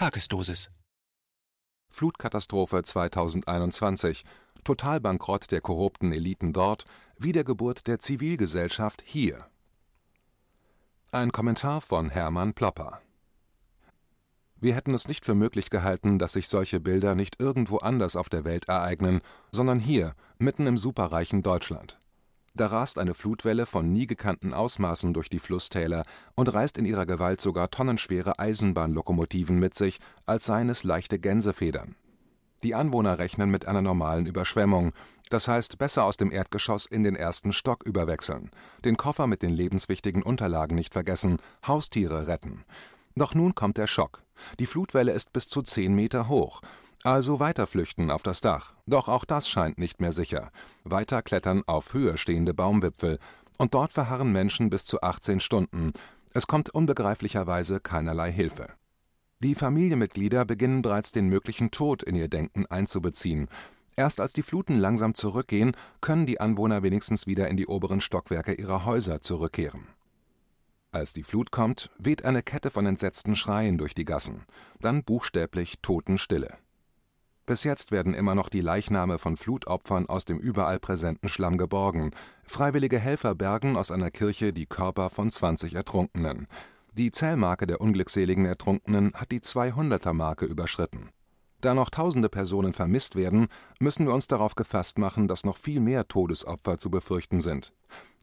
Tagesdosis. Flutkatastrophe 2021. Totalbankrott der korrupten Eliten dort, Wiedergeburt der Zivilgesellschaft hier. Ein Kommentar von Hermann Plopper. Wir hätten es nicht für möglich gehalten, dass sich solche Bilder nicht irgendwo anders auf der Welt ereignen, sondern hier, mitten im superreichen Deutschland. Da rast eine Flutwelle von nie gekannten Ausmaßen durch die Flusstäler und reißt in ihrer Gewalt sogar tonnenschwere Eisenbahnlokomotiven mit sich, als seien es leichte Gänsefedern. Die Anwohner rechnen mit einer normalen Überschwemmung, das heißt besser aus dem Erdgeschoss in den ersten Stock überwechseln, den Koffer mit den lebenswichtigen Unterlagen nicht vergessen, Haustiere retten. Doch nun kommt der Schock. Die Flutwelle ist bis zu zehn Meter hoch. Also weiter flüchten auf das Dach. Doch auch das scheint nicht mehr sicher. Weiter klettern auf höher stehende Baumwipfel. Und dort verharren Menschen bis zu 18 Stunden. Es kommt unbegreiflicherweise keinerlei Hilfe. Die Familienmitglieder beginnen bereits den möglichen Tod in ihr Denken einzubeziehen. Erst als die Fluten langsam zurückgehen, können die Anwohner wenigstens wieder in die oberen Stockwerke ihrer Häuser zurückkehren. Als die Flut kommt, weht eine Kette von entsetzten Schreien durch die Gassen, dann buchstäblich Totenstille. Bis jetzt werden immer noch die Leichname von Flutopfern aus dem überall präsenten Schlamm geborgen. Freiwillige Helfer bergen aus einer Kirche die Körper von 20 Ertrunkenen. Die Zählmarke der unglückseligen Ertrunkenen hat die 200er-Marke überschritten. Da noch tausende Personen vermisst werden, müssen wir uns darauf gefasst machen, dass noch viel mehr Todesopfer zu befürchten sind.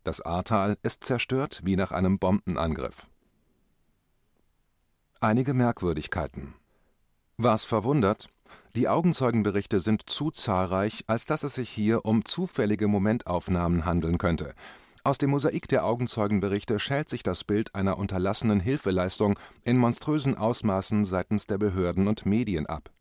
Das Ahrtal ist zerstört wie nach einem Bombenangriff. Einige Merkwürdigkeiten. Was verwundert, die Augenzeugenberichte sind zu zahlreich, als dass es sich hier um zufällige Momentaufnahmen handeln könnte. Aus dem Mosaik der Augenzeugenberichte schält sich das Bild einer unterlassenen Hilfeleistung in monströsen Ausmaßen seitens der Behörden und Medien ab.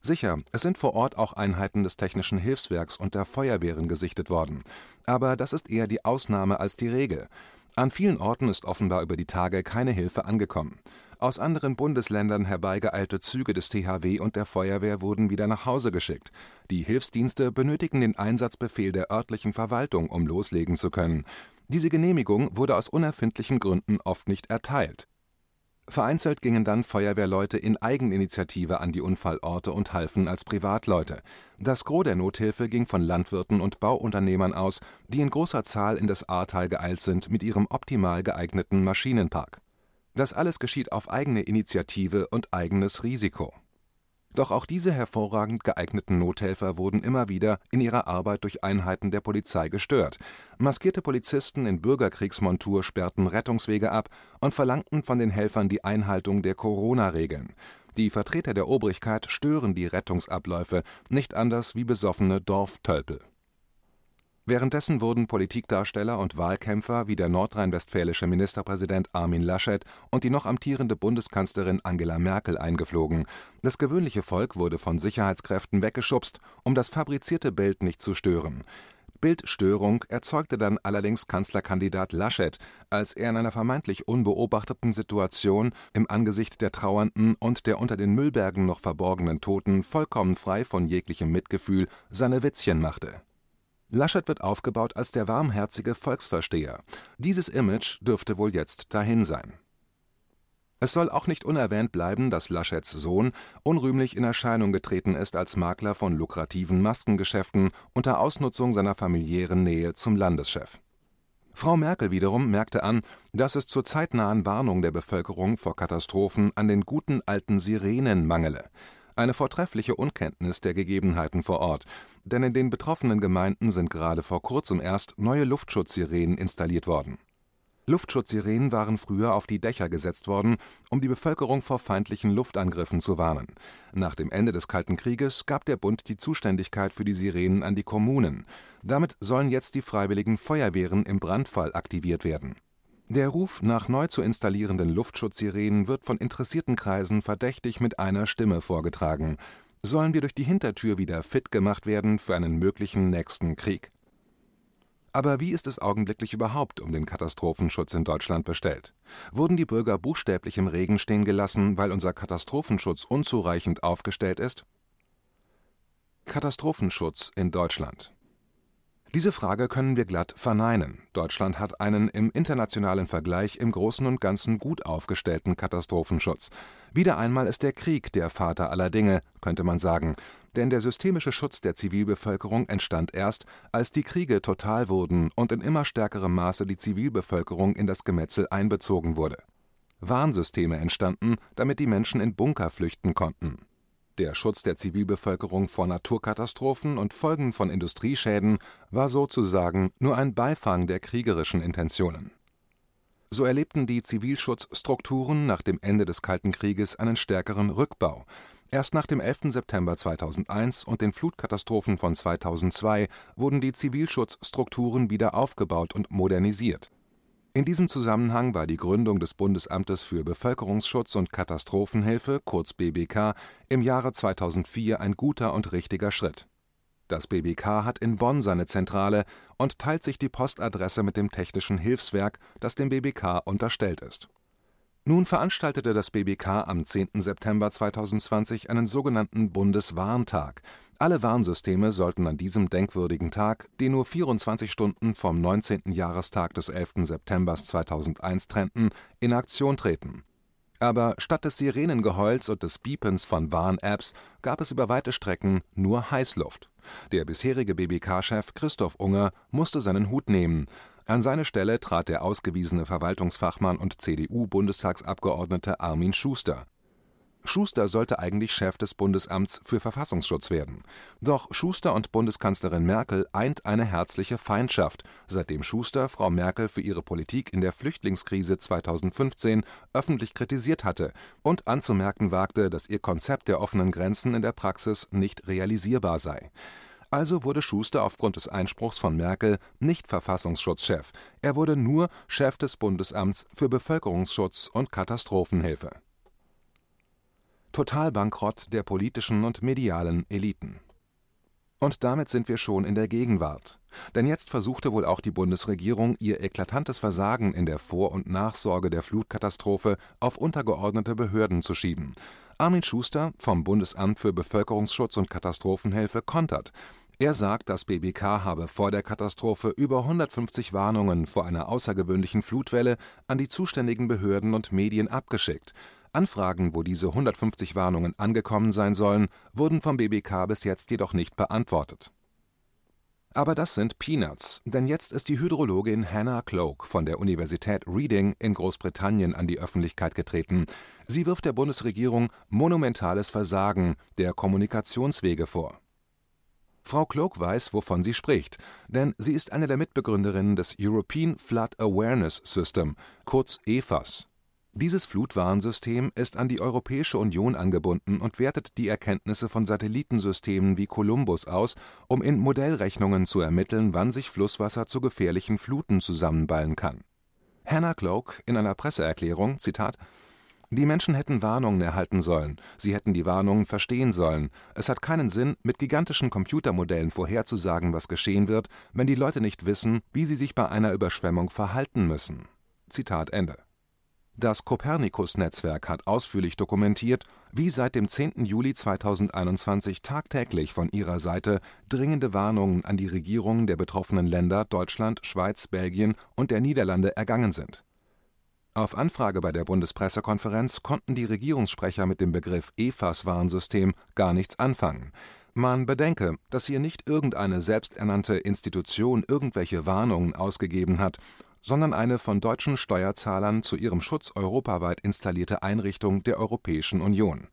Sicher, es sind vor Ort auch Einheiten des Technischen Hilfswerks und der Feuerwehren gesichtet worden. Aber das ist eher die Ausnahme als die Regel. An vielen Orten ist offenbar über die Tage keine Hilfe angekommen. Aus anderen Bundesländern herbeigeeilte Züge des THW und der Feuerwehr wurden wieder nach Hause geschickt. Die Hilfsdienste benötigen den Einsatzbefehl der örtlichen Verwaltung, um loslegen zu können. Diese Genehmigung wurde aus unerfindlichen Gründen oft nicht erteilt. Vereinzelt gingen dann Feuerwehrleute in Eigeninitiative an die Unfallorte und halfen als Privatleute. Das Gros der Nothilfe ging von Landwirten und Bauunternehmern aus, die in großer Zahl in das Ahrtal geeilt sind mit ihrem optimal geeigneten Maschinenpark. Das alles geschieht auf eigene Initiative und eigenes Risiko. Doch auch diese hervorragend geeigneten Nothelfer wurden immer wieder in ihrer Arbeit durch Einheiten der Polizei gestört. Maskierte Polizisten in Bürgerkriegsmontur sperrten Rettungswege ab und verlangten von den Helfern die Einhaltung der Corona-Regeln. Die Vertreter der Obrigkeit stören die Rettungsabläufe nicht anders wie besoffene Dorftölpel. Währenddessen wurden Politikdarsteller und Wahlkämpfer wie der nordrhein-westfälische Ministerpräsident Armin Laschet und die noch amtierende Bundeskanzlerin Angela Merkel eingeflogen. Das gewöhnliche Volk wurde von Sicherheitskräften weggeschubst, um das fabrizierte Bild nicht zu stören. Bildstörung erzeugte dann allerdings Kanzlerkandidat Laschet, als er in einer vermeintlich unbeobachteten Situation im Angesicht der Trauernden und der unter den Müllbergen noch verborgenen Toten vollkommen frei von jeglichem Mitgefühl seine Witzchen machte Laschet wird aufgebaut als der warmherzige Volksversteher. Dieses Image dürfte wohl jetzt dahin sein. Es soll auch nicht unerwähnt bleiben, dass Laschets Sohn unrühmlich in Erscheinung getreten ist als Makler von lukrativen Maskengeschäften unter Ausnutzung seiner familiären Nähe zum Landeschef. Frau Merkel wiederum merkte an, dass es zur zeitnahen Warnung der Bevölkerung vor Katastrophen an den guten alten Sirenen mangele eine vortreffliche Unkenntnis der Gegebenheiten vor Ort, denn in den betroffenen Gemeinden sind gerade vor kurzem erst neue Luftschutzsirenen installiert worden. Luftschutzsirenen waren früher auf die Dächer gesetzt worden, um die Bevölkerung vor feindlichen Luftangriffen zu warnen. Nach dem Ende des Kalten Krieges gab der Bund die Zuständigkeit für die Sirenen an die Kommunen. Damit sollen jetzt die freiwilligen Feuerwehren im Brandfall aktiviert werden der Ruf nach neu zu installierenden Luftschutzsirenen wird von interessierten Kreisen verdächtig mit einer Stimme vorgetragen. Sollen wir durch die Hintertür wieder fit gemacht werden für einen möglichen nächsten Krieg? Aber wie ist es augenblicklich überhaupt um den Katastrophenschutz in Deutschland bestellt? Wurden die Bürger buchstäblich im Regen stehen gelassen, weil unser Katastrophenschutz unzureichend aufgestellt ist? Katastrophenschutz in Deutschland Diese Frage können wir glatt verneinen. Deutschland hat einen im internationalen Vergleich im Großen und Ganzen gut aufgestellten Katastrophenschutz. Wieder einmal ist der Krieg der Vater aller Dinge, könnte man sagen, denn der systemische Schutz der Zivilbevölkerung entstand erst, als die Kriege total wurden und in immer stärkerem Maße die Zivilbevölkerung in das Gemetzel einbezogen wurde. Warnsysteme entstanden, damit die Menschen in Bunker flüchten konnten der Schutz der Zivilbevölkerung vor Naturkatastrophen und Folgen von Industrieschäden war sozusagen nur ein Beifang der kriegerischen Intentionen. So erlebten die Zivilschutzstrukturen nach dem Ende des Kalten Krieges einen stärkeren Rückbau. Erst nach dem 11. September 2001 und den Flutkatastrophen von 2002 wurden die Zivilschutzstrukturen wieder aufgebaut und modernisiert in diesem Zusammenhang war die Gründung des Bundesamtes für Bevölkerungsschutz und Katastrophenhilfe kurz BBK im Jahre 2004 ein guter und richtiger Schritt. Das BBK hat in Bonn seine Zentrale und teilt sich die Postadresse mit dem Technischen Hilfswerk, das dem BBK unterstellt ist. Nun veranstaltete das BBK am 10. September 2020 einen sogenannten Bundeswarntag alle Warnsysteme sollten an diesem denkwürdigen Tag, den nur 24 Stunden vom 19. Jahrestag des 11. September 2001 trennten, in Aktion treten. Aber statt des Sirenengeheuls und des Beepens von Warn-Apps gab es über weite Strecken nur Heißluft. Der bisherige BBK-Chef Christoph Unger musste seinen Hut nehmen. An seine Stelle trat der ausgewiesene Verwaltungsfachmann und CDU-Bundestagsabgeordnete Armin Schuster Schuster sollte eigentlich Chef des Bundesamts für Verfassungsschutz werden. Doch Schuster und Bundeskanzlerin Merkel eint eine herzliche Feindschaft, seitdem Schuster Frau Merkel für ihre Politik in der Flüchtlingskrise 2015 öffentlich kritisiert hatte und anzumerken wagte, dass ihr Konzept der offenen Grenzen in der Praxis nicht realisierbar sei. Also wurde Schuster aufgrund des Einspruchs von Merkel nicht Verfassungsschutzchef, er wurde nur Chef des Bundesamts für Bevölkerungsschutz und Katastrophenhilfe Totalbankrott der politischen und medialen Eliten. Und damit sind wir schon in der Gegenwart. Denn jetzt versuchte wohl auch die Bundesregierung, ihr eklatantes Versagen in der Vor- und Nachsorge der Flutkatastrophe auf untergeordnete Behörden zu schieben. Armin Schuster vom Bundesamt für Bevölkerungsschutz und Katastrophenhilfe kontert. Er sagt, das BBK habe vor der Katastrophe über 150 Warnungen vor einer außergewöhnlichen Flutwelle an die zuständigen Behörden und Medien abgeschickt. Anfragen, wo diese 150 Warnungen angekommen sein sollen, wurden vom BBK bis jetzt jedoch nicht beantwortet. Aber das sind Peanuts, denn jetzt ist die Hydrologin Hannah Cloak von der Universität Reading in Großbritannien an die Öffentlichkeit getreten. Sie wirft der Bundesregierung monumentales Versagen der Kommunikationswege vor. Frau Cloak weiß, wovon sie spricht, denn sie ist eine der Mitbegründerinnen des European Flood Awareness System, kurz EFAS. dieses Flutwarnsystem ist an die Europäische Union angebunden und wertet die Erkenntnisse von Satellitensystemen wie Columbus aus, um in Modellrechnungen zu ermitteln, wann sich Flusswasser zu gefährlichen Fluten zusammenballen kann. Hannah Cloak in einer Presseerklärung: Zitat die Menschen hätten Warnungen erhalten sollen, sie hätten die Warnungen verstehen sollen. Es hat keinen Sinn, mit gigantischen Computermodellen vorherzusagen, was geschehen wird, wenn die Leute nicht wissen, wie sie sich bei einer Überschwemmung verhalten müssen. Zitat Ende. Das Copernicus-Netzwerk hat ausführlich dokumentiert, wie seit dem 10. Juli 2021 tagtäglich von ihrer Seite dringende Warnungen an die Regierungen der betroffenen Länder Deutschland, Schweiz, Belgien und der Niederlande ergangen sind auf Anfrage bei der Bundespressekonferenz konnten die Regierungssprecher mit dem Begriff EFAS-Warnsystem gar nichts anfangen. Man bedenke, dass hier nicht irgendeine selbsternannte Institution irgendwelche Warnungen ausgegeben hat, sondern eine von deutschen Steuerzahlern zu ihrem Schutz europaweit installierte Einrichtung der Europäischen Union.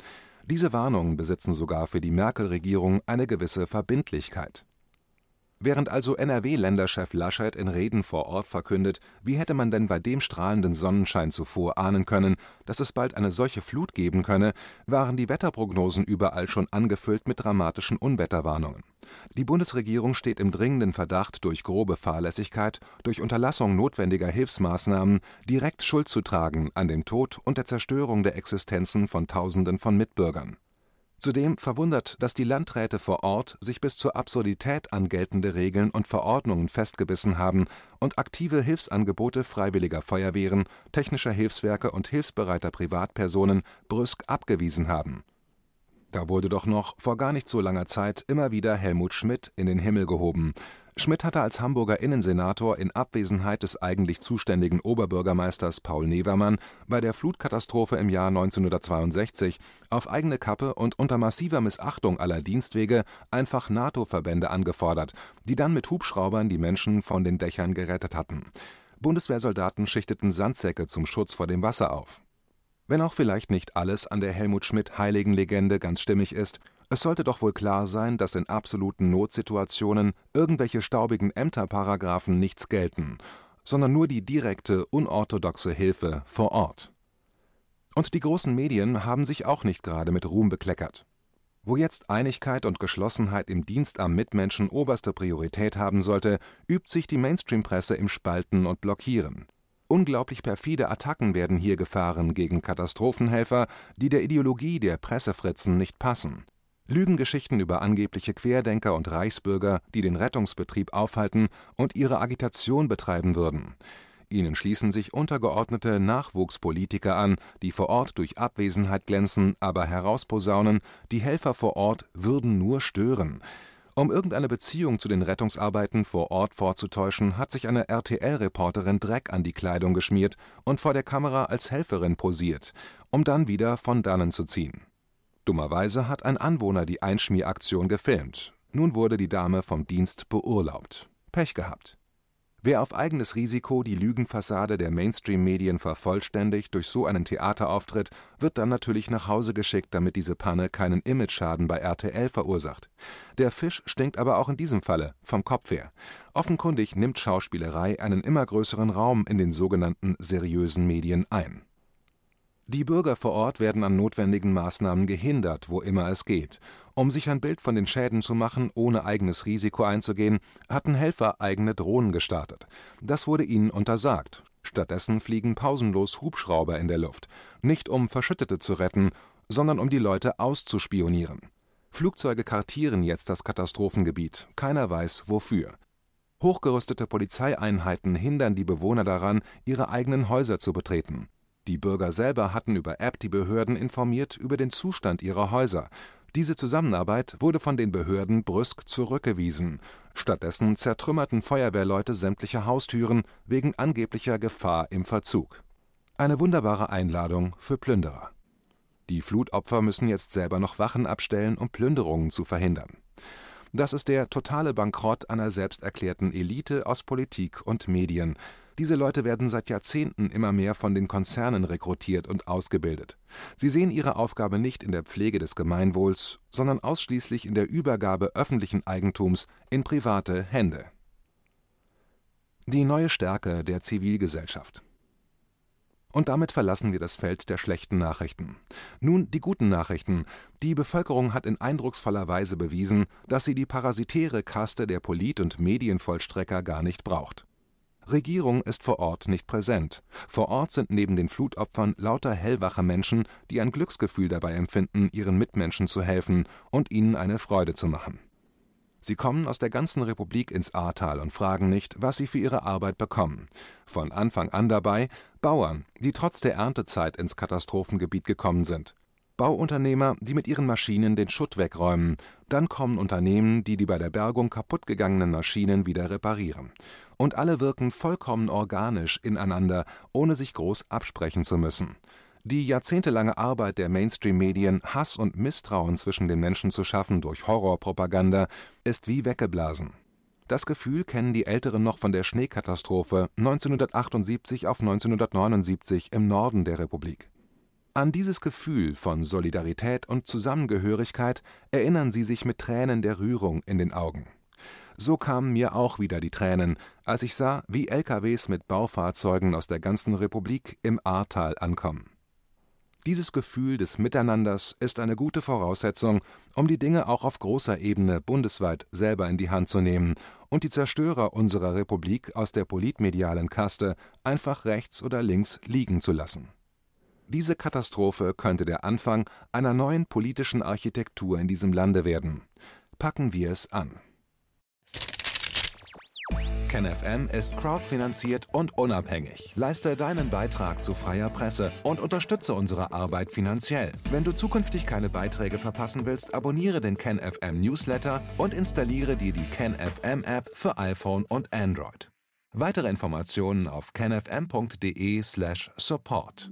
Diese Warnungen besitzen sogar für die Merkel-Regierung eine gewisse Verbindlichkeit Während also NRW-Länderchef Laschet in Reden vor Ort verkündet, wie hätte man denn bei dem strahlenden Sonnenschein zuvor ahnen können, dass es bald eine solche Flut geben könne, waren die Wetterprognosen überall schon angefüllt mit dramatischen Unwetterwarnungen. Die Bundesregierung steht im dringenden Verdacht, durch grobe Fahrlässigkeit, durch Unterlassung notwendiger Hilfsmaßnahmen direkt Schuld zu tragen an dem Tod und der Zerstörung der Existenzen von Tausenden von Mitbürgern Zudem verwundert, dass die Landräte vor Ort sich bis zur Absurdität an geltende Regeln und Verordnungen festgebissen haben und aktive Hilfsangebote freiwilliger Feuerwehren, technischer Hilfswerke und hilfsbereiter Privatpersonen brüsk abgewiesen haben. Da wurde doch noch vor gar nicht so langer Zeit immer wieder Helmut Schmidt in den Himmel gehoben. Schmidt hatte als Hamburger Innensenator in Abwesenheit des eigentlich zuständigen Oberbürgermeisters Paul Nevermann bei der Flutkatastrophe im Jahr 1962 auf eigene Kappe und unter massiver Missachtung aller Dienstwege einfach NATO-Verbände angefordert, die dann mit Hubschraubern die Menschen von den Dächern gerettet hatten. Bundeswehrsoldaten schichteten Sandsäcke zum Schutz vor dem Wasser auf. Wenn auch vielleicht nicht alles an der Helmut Schmidt-Heiligenlegende ganz stimmig ist es sollte doch wohl klar sein, dass in absoluten Notsituationen irgendwelche staubigen Ämterparagraphen nichts gelten, sondern nur die direkte, unorthodoxe Hilfe vor Ort. Und die großen Medien haben sich auch nicht gerade mit Ruhm bekleckert. Wo jetzt Einigkeit und Geschlossenheit im Dienst am Mitmenschen oberste Priorität haben sollte, übt sich die Mainstream-Presse im Spalten und Blockieren. Unglaublich perfide Attacken werden hier gefahren gegen Katastrophenhelfer, die der Ideologie der Pressefritzen nicht passen. Lügengeschichten über angebliche Querdenker und Reichsbürger, die den Rettungsbetrieb aufhalten und ihre Agitation betreiben würden. Ihnen schließen sich untergeordnete Nachwuchspolitiker an, die vor Ort durch Abwesenheit glänzen, aber herausposaunen, die Helfer vor Ort würden nur stören. Um irgendeine Beziehung zu den Rettungsarbeiten vor Ort vorzutäuschen, hat sich eine RTL-Reporterin Dreck an die Kleidung geschmiert und vor der Kamera als Helferin posiert, um dann wieder von dannen zu ziehen. Dummerweise hat ein Anwohner die Einschmieraktion gefilmt. Nun wurde die Dame vom Dienst beurlaubt. Pech gehabt. Wer auf eigenes Risiko die Lügenfassade der Mainstream-Medien vervollständigt durch so einen Theaterauftritt, wird dann natürlich nach Hause geschickt, damit diese Panne keinen Imageschaden bei RTL verursacht. Der Fisch stinkt aber auch in diesem Falle, vom Kopf her. Offenkundig nimmt Schauspielerei einen immer größeren Raum in den sogenannten seriösen Medien ein die Bürger vor Ort werden an notwendigen Maßnahmen gehindert, wo immer es geht. Um sich ein Bild von den Schäden zu machen, ohne eigenes Risiko einzugehen, hatten Helfer eigene Drohnen gestartet. Das wurde ihnen untersagt. Stattdessen fliegen pausenlos Hubschrauber in der Luft, nicht um Verschüttete zu retten, sondern um die Leute auszuspionieren. Flugzeuge kartieren jetzt das Katastrophengebiet, keiner weiß wofür. Hochgerüstete Polizeieinheiten hindern die Bewohner daran, ihre eigenen Häuser zu betreten. Die Bürger selber hatten über App die Behörden informiert über den Zustand ihrer Häuser. Diese Zusammenarbeit wurde von den Behörden brüsk zurückgewiesen. Stattdessen zertrümmerten Feuerwehrleute sämtliche Haustüren wegen angeblicher Gefahr im Verzug. Eine wunderbare Einladung für Plünderer. Die Flutopfer müssen jetzt selber noch Wachen abstellen, um Plünderungen zu verhindern. Das ist der totale Bankrott einer selbsterklärten Elite aus Politik und Medien, diese Leute werden seit Jahrzehnten immer mehr von den Konzernen rekrutiert und ausgebildet. Sie sehen ihre Aufgabe nicht in der Pflege des Gemeinwohls, sondern ausschließlich in der Übergabe öffentlichen Eigentums in private Hände. Die neue Stärke der Zivilgesellschaft. Und damit verlassen wir das Feld der schlechten Nachrichten. Nun die guten Nachrichten. Die Bevölkerung hat in eindrucksvoller Weise bewiesen, dass sie die parasitäre Kaste der Polit- und Medienvollstrecker gar nicht braucht. Regierung ist vor Ort nicht präsent. Vor Ort sind neben den Flutopfern lauter hellwache Menschen, die ein Glücksgefühl dabei empfinden, ihren Mitmenschen zu helfen und ihnen eine Freude zu machen. Sie kommen aus der ganzen Republik ins Ahrtal und fragen nicht, was sie für ihre Arbeit bekommen. Von Anfang an dabei Bauern, die trotz der Erntezeit ins Katastrophengebiet gekommen sind. Bauunternehmer, die mit ihren Maschinen den Schutt wegräumen. Dann kommen Unternehmen, die die bei der Bergung kaputtgegangenen Maschinen wieder reparieren und alle wirken vollkommen organisch ineinander, ohne sich groß absprechen zu müssen. Die jahrzehntelange Arbeit der Mainstream-Medien, Hass und Misstrauen zwischen den Menschen zu schaffen durch Horrorpropaganda, ist wie weggeblasen. Das Gefühl kennen die Älteren noch von der Schneekatastrophe 1978 auf 1979 im Norden der Republik. An dieses Gefühl von Solidarität und Zusammengehörigkeit erinnern sie sich mit Tränen der Rührung in den Augen. So kamen mir auch wieder die Tränen, als ich sah, wie LKWs mit Baufahrzeugen aus der ganzen Republik im Ahrtal ankommen. Dieses Gefühl des Miteinanders ist eine gute Voraussetzung, um die Dinge auch auf großer Ebene bundesweit selber in die Hand zu nehmen und die Zerstörer unserer Republik aus der politmedialen Kaste einfach rechts oder links liegen zu lassen. Diese Katastrophe könnte der Anfang einer neuen politischen Architektur in diesem Lande werden. Packen wir es an. KenFM ist crowdfinanziert und unabhängig. Leiste deinen Beitrag zu freier Presse und unterstütze unsere Arbeit finanziell. Wenn du zukünftig keine Beiträge verpassen willst, abonniere den KenFM Newsletter und installiere dir die KenFM App für iPhone und Android. Weitere Informationen auf kenfm.de/support.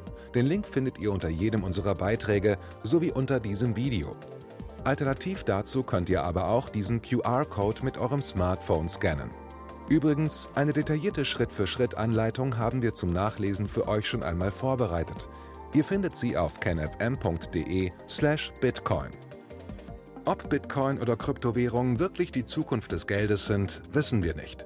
Den Link findet ihr unter jedem unserer Beiträge sowie unter diesem Video. Alternativ dazu könnt ihr aber auch diesen QR-Code mit eurem Smartphone scannen. Übrigens, eine detaillierte Schritt-für-Schritt-Anleitung haben wir zum Nachlesen für euch schon einmal vorbereitet. Ihr findet sie auf canfm.de/bitcoin. Ob Bitcoin oder Kryptowährungen wirklich die Zukunft des Geldes sind, wissen wir nicht.